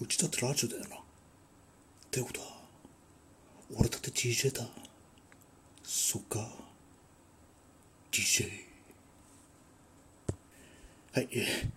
うちだってラジオだよな。ってことは、俺だって DJ だ。そっか。DJ。はい、えー、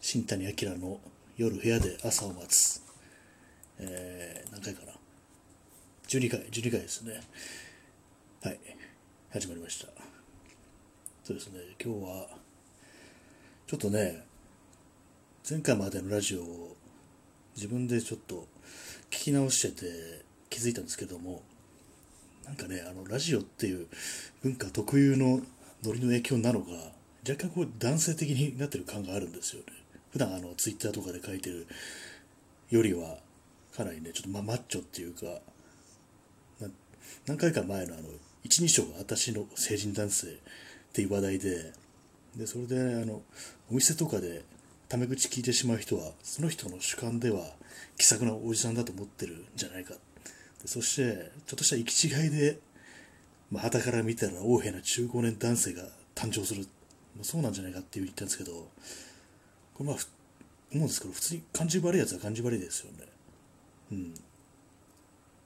新谷明の夜部屋で朝を待つ。えー、何回かな。12回、12回ですね。はい、始まりました。そうですね、今日は、ちょっとね、前回までのラジオを自分でちょっと聞き直してて気づいたんですけどもなんかねあのラジオっていう文化特有のノリの影響なのか若干こう男性的になってる感があるんですよね。普段あのツイッターとかで書いてるよりはかなりねちょっとまマッチョっていうか何回か前のあの一二章が私の成人男性っていう話題ででそれであのお店とかでタメ口聞いてしまう人はその人の主観では気さくなおじさんだと思ってるんじゃないかそしてちょっとした行き違いでまあ、から見たら横柄な中高年男性が誕生する、まあ、そうなんじゃないかって言ったんですけど。これまあ思うんですけど普通に感じ悪いやつは感じ悪いですよね。うん。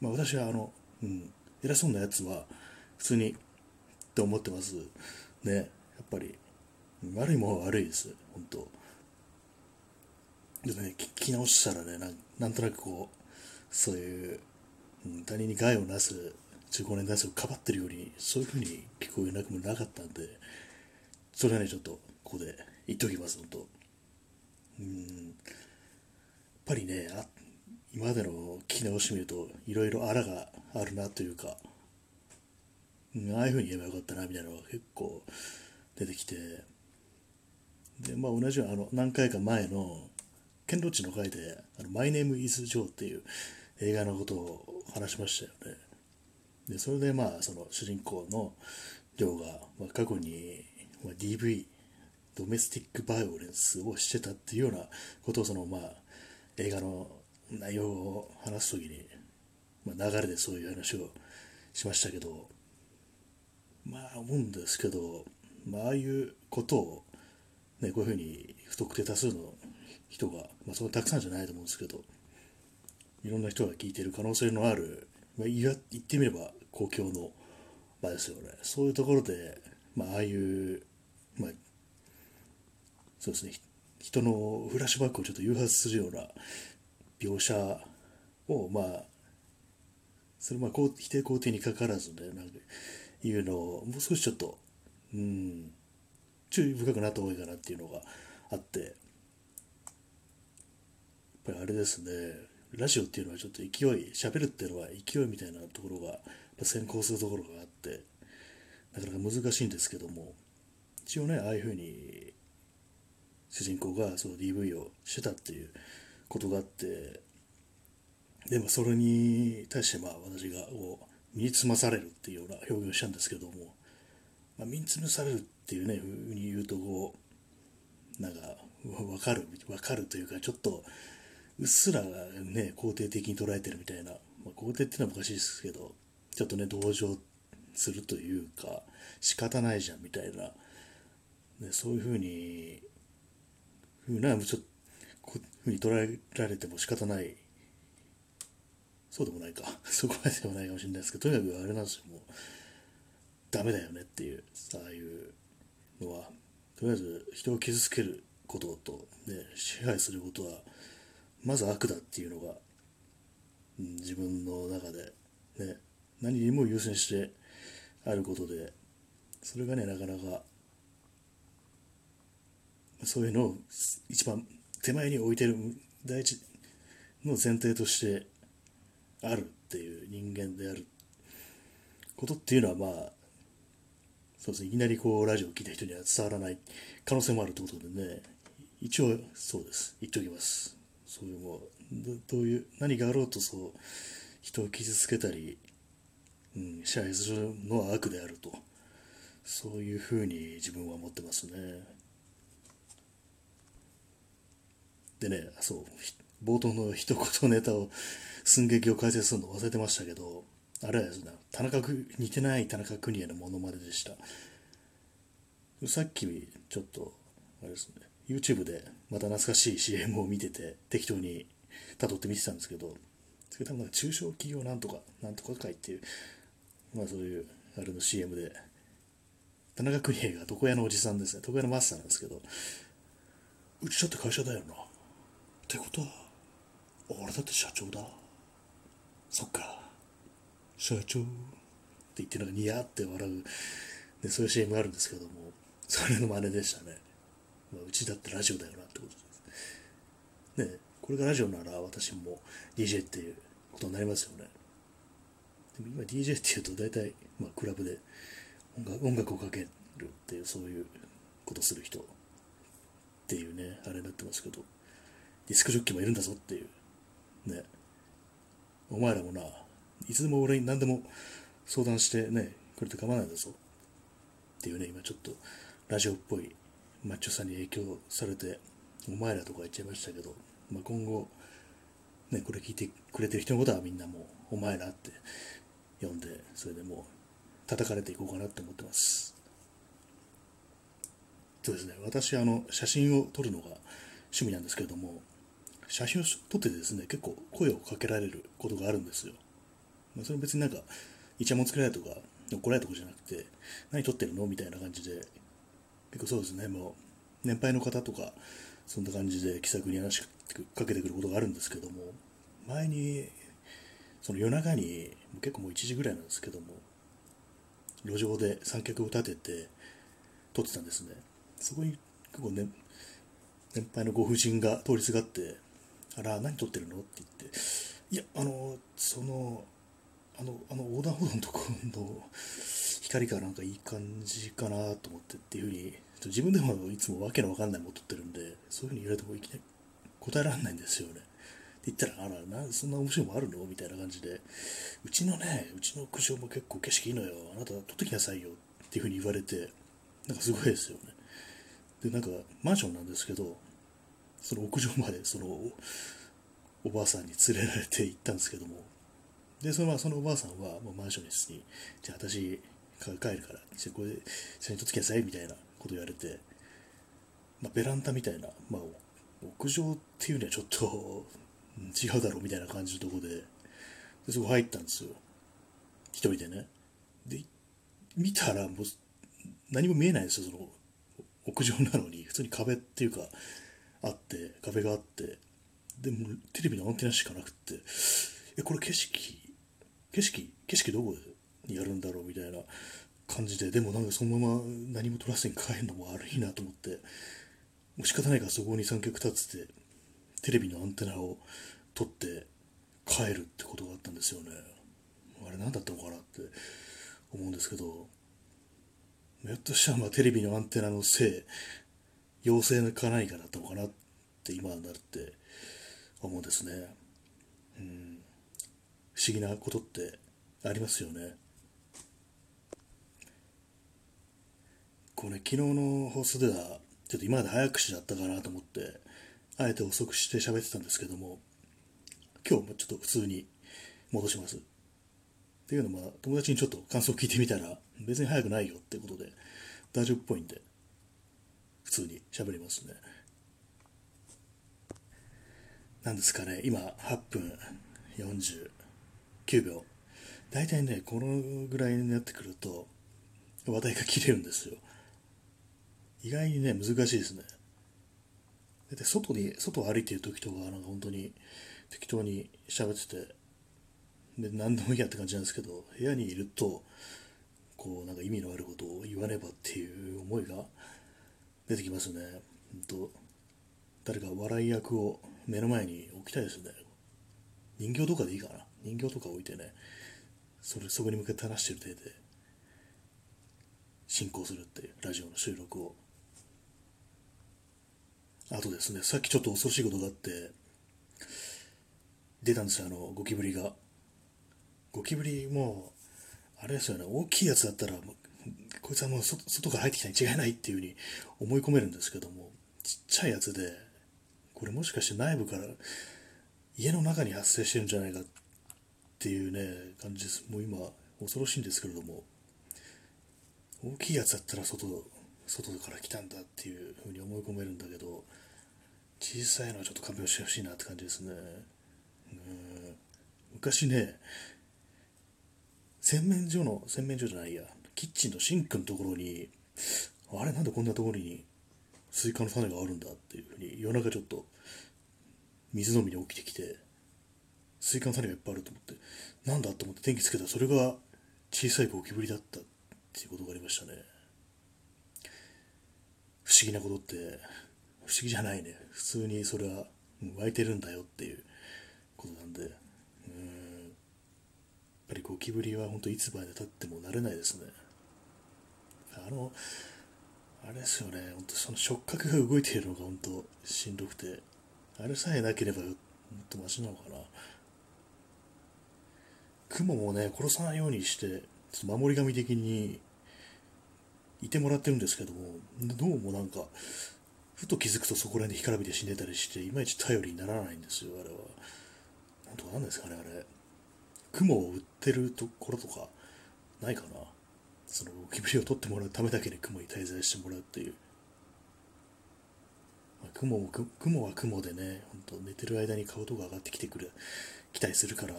まあ私はあの、うん、偉そうなやつは普通にって思ってます。ね。やっぱり悪いものは悪いです。本当。でね、聞き直したらねな、なんとなくこう、そういう、うん、他人に害をなす中高年男性をかばってるように、そういうふうに聞こえなくもなかったんで、それはね、ちょっとここで言っときます、本当。うん、やっぱりね、あ今までの聞き直してみると、いろいろあらがあるなというか、うん、ああいうふうに言えばよかったな、みたいなのが結構出てきて、で、まあ同じようにあの、何回か前の、ケンロッチの回で、あの My Name is Joe っていう映画のことを話しましたよね。で、それでまあ、その主人公のジョーが、まあ、過去に、まあ、DV、ドメスティックバイオレンスをしてたっていうようなことを、そのまあ、映画の内容を話すときに、まあ、流れでそういう話をしましたけど、まあ思うんですけど、まあああいうことを、ね、こういうふうに不特定多数の人が、まあ、そのたくさんじゃないと思うんですけど、いろんな人が聞いてる可能性のある、まあ、言ってみれば公共の場ですよね。そういうところで、まあ、ああいう、まあ、そうですね、人のフラッシュバックをちょっと誘発するような描写を、まあ、それまあ否定肯定にかからずね、なんかいうのをもう少しちょっと、うん、注意深くなった方がいいかなっていうのがあって、ぱりあれですね。ラジオっていうのはちょっと勢い喋るっていうのは勢いみたいなところが先行するところがあってなかなか難しいんですけども一応ねああいうふうに主人公がその DV をしてたっていうことがあってでもそれに対してまあ私がこう身につまされるっていうような表現をしたんですけども、まあ、身につまされるっていうねふうに言うとこうなんか分かる分かるというかちょっとうっすらね、肯定的に捉えてるみたいな、まあ、肯定っていうのはおかしいですけど、ちょっとね、同情するというか、仕方ないじゃんみたいな、ね、そういうふうに、ふうな、ちょっと、こういうふうに捉えられても仕方ない。そうでもないか。そこまででもないかもしれないですけど、とにかくあれなんですよ、もう、ダメだよねっていう、ああいうのは、とりあえず人を傷つけることと、ね、支配することは、まず悪だっていうのが、うん、自分の中で、ね、何にも優先してあることで、それがね、なかなか、そういうのを一番手前に置いてる第一の前提としてあるっていう人間であることっていうのはまあそうですねいきなりこうラジオを聴いた人には伝わらない可能性もあるってことでね一応そうです。言っておきます。そういうもどういう何があろうとそう人を傷つけたり、うん、支配するのは悪であると。そういうふうに自分は思ってますね。でねそう冒頭の一言ネタを寸劇を解説するの忘れてましたけどあれはですね田中似てない田中邦衛のものまねでした。さっきちょっとあれですね YouTube でまた懐かしい CM を見てて適当に辿って見てたんですけど、それ多分なん中小企業なんとか、なんとか会っていう、まあそういう、あれの CM で、田中邦衛が床屋のおじさんですね、床屋のマスターなんですけど、うちだって会社だよな。ってことは、俺だって社長だ。そっか。社長って言ってなんかニヤって笑う、でそういう CM があるんですけども、それの真似でしたね。まあ、うちだってラジオだよなってことです。ねこれがラジオなら私も DJ っていうことになりますよね。でも今 DJ っていうと大体、まあ、クラブで音楽音楽をかけるっていうそういうことする人っていうね、あれになってますけど、ディスクジョッキーもいるんだぞっていう、ね、お前らもな、いつでも俺に何でも相談してね、くれて構わないんだぞっていうね、今ちょっとラジオっぽいマッチョさんに影響されて、お前らとか言っちゃいましたけど、まあ、今後、ね、これ聞いてくれてる人のことはみんなもう、お前らって呼んで、それでもう叩かれていこうかなって思ってます。そうですね、私、あの、写真を撮るのが趣味なんですけれども、写真を撮ってですね、結構声をかけられることがあるんですよ。まあ、それ別になんか、イチャモンつけられとか、怒られるとかじゃなくて、何撮ってるのみたいな感じで、結構そうですね、もう、年配の方とか、そんな感じで気さくに話しかけてくることがあるんですけども、前に、その夜中に、結構もう1時ぐらいなんですけども、路上で三脚を立てて撮ってたんですね。そこに結構ね、年配のご婦人が通りすがって、あら、何撮ってるのって言って、いや、あの、その、あの、あの横断歩道のところの光がなんかいい感じかなと思ってっていうふうに、自分でもいつもわけのわかんないもの撮ってるんで、そういうふうに言われてもいきなり答えられないんですよね。って言ったら、あら、なそんな面白いもあるの？みたいな感じで、うちのね、うちの屋上も結構景色いいのよ。あなた撮ってきなさいよ。っていうふうに言われて、なんかすごいですよね。で、なんか、マンションなんですけど、その屋上まで、その、おばあさんに連れられて行ったんですけども、で、その,、まあ、そのおばあさんは、もうマンションに、じゃあ私、帰るから、じゃこれ、写真撮ってきなさい、みたいなこと言われて、まあ、ベランダみたいな、まあ、屋上っていうにはちょっと違うだろうみたいな感じのとこで、でそこ入ったんですよ。一人でね。で、見たらもう何も見えないんですよ、その屋上なのに。普通に壁っていうか、あって、壁があって、でもテレビのアンテナしかなくって、え、これ景色、景色、景色どこで？やるんだろうみたいな感じで、でもなんかそのまま何も撮らずに帰るのも悪いなと思って、もう仕方ないからそこに三脚立てて、テレビのアンテナを取って帰るってことがあったんですよね。あれ何だったのかなって思うんですけど、ひょっとしたらまあテレビのアンテナのせい、陽性か何かだったのかなって今になって思うんですね。うん、不思議なことってありますよね。これ昨日の放送ではちょっと今まで早口だったかなと思ってあえて遅くして喋ってたんですけども今日もちょっと普通に戻します。っていうのも、友達にちょっと感想聞いてみたら、別に早くないよってことで、大丈夫っぽいんで、普通に喋りますね。なんですかね、今、8分49秒。大体ね、このぐらいになってくると、話題が切れるんですよ。意外にね、難しいですね。で外に、外を歩いてる時とか、なんか本当に適当に喋ってて、で、何でもいいやって感じなんですけど、部屋にいると、こう、なんか意味のあることを言わねばっていう思いが出てきますね。本当誰か笑い役を目の前に置きたいですね。人形とかでいいかな。人形とか置いてね、それ、そこに向けて話してる体で、進行するっていう、ラジオの収録を。あとですね、さっきちょっと恐ろしいことがあって、出たんですよ、あの、ゴキブリが。ゴキブリも、あれですよね、大きいやつだったら、こいつはもう外から入ってきたに違いないっていうふうに思い込めるんですけども、ちっちゃいやつで、これもしかして内部から家の中に発生してるんじゃないかっていうね、感じです。もう今、恐ろしいんですけれども、大きいやつだったら外、外から来たんだっていうふうに思い込めるんだけど、小さいのはちょっと勘弁してほしいなって感じですね。昔ね、洗面所の、洗面所じゃないや、キッチンのシンクのところに、あれなんでこんなところにスイカの種があるんだっていうふうに夜中ちょっと水飲みに起きてきて、スイカの種がいっぱいあると思って、なんだと思って電気つけたらそれが小さいゴキブリだったっていうことがありましたね。不思議なことって、不思議じゃないね。普通にそれは湧いてるんだよっていうことなんで、うん、やっぱりゴキブリは本当いつまでたっても慣れないですね。あの、あれですよね、本当その触覚が動いているのが本当しんどくて、あれさえなければ本当マシなのかな。雲もね、殺さないようにして、守り神的にいてもらってるんですけども、どうもなんか、ふと気づくとそこら辺で干からびて死んでたりして、いまいち頼りにならないんですよ、あれは。なんとかなんですかね、あれ。雲を売ってるところとか、ないかな。そのゴキブリを取ってもらうためだけに雲に滞在してもらうっていう。あ、雲も雲は雲でね、本当寝てる間に顔とか上がってきてくる、来たりするから、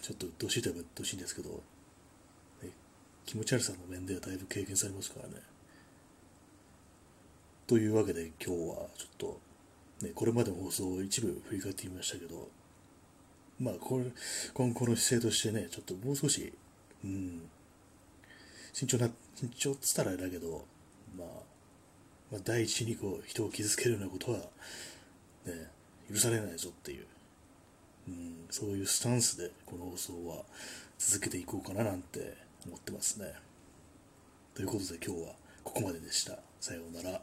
ちょっと鬱陶しいといえば鬱陶しいんですけど、気持ち悪さの面ではだいぶ経験されますからね。というわけで今日はちょっと、ね、これまでの放送を一部振り返ってみましたけど、まあこれ、今後の姿勢としてね、ちょっともう少し、うん、慎重な、慎重っつったらあれだけど、まあ、まあ、第一にこう人を傷つけるようなことは、ね、許されないぞっていう、うん、そういうスタンスでこの放送は続けていこうかななんて思ってますね。ということで今日はここまででした。さようなら。